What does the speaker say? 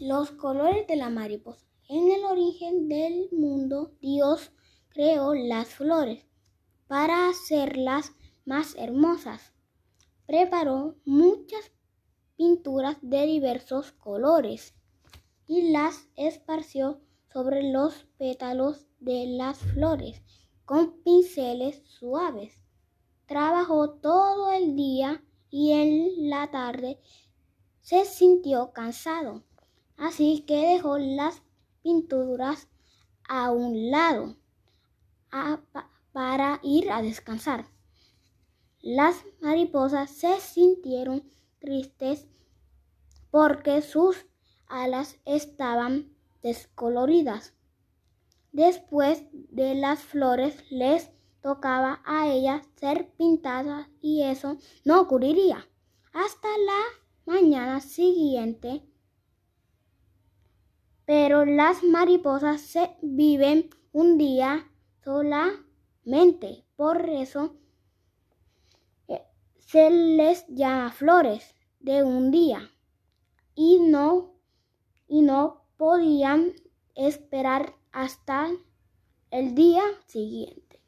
Los colores de la mariposa. En el origen del mundo, Dios creó las flores para hacerlas más hermosas. Preparó muchas pinturas de diversos colores y las esparció sobre los pétalos de las flores con pinceles suaves. Trabajó todo el día y en la tarde se sintió cansado. Así que dejó las pinturas a un lado para ir a descansar. Las mariposas se sintieron tristes porque sus alas estaban descoloridas. Después de las flores les tocaba a ellas ser pintadas y eso no ocurriría. Hasta la mañana siguiente pero las mariposas se viven un día solamente. Por eso eh, se les llama flores de un día y no y no podían esperar hasta el día siguiente.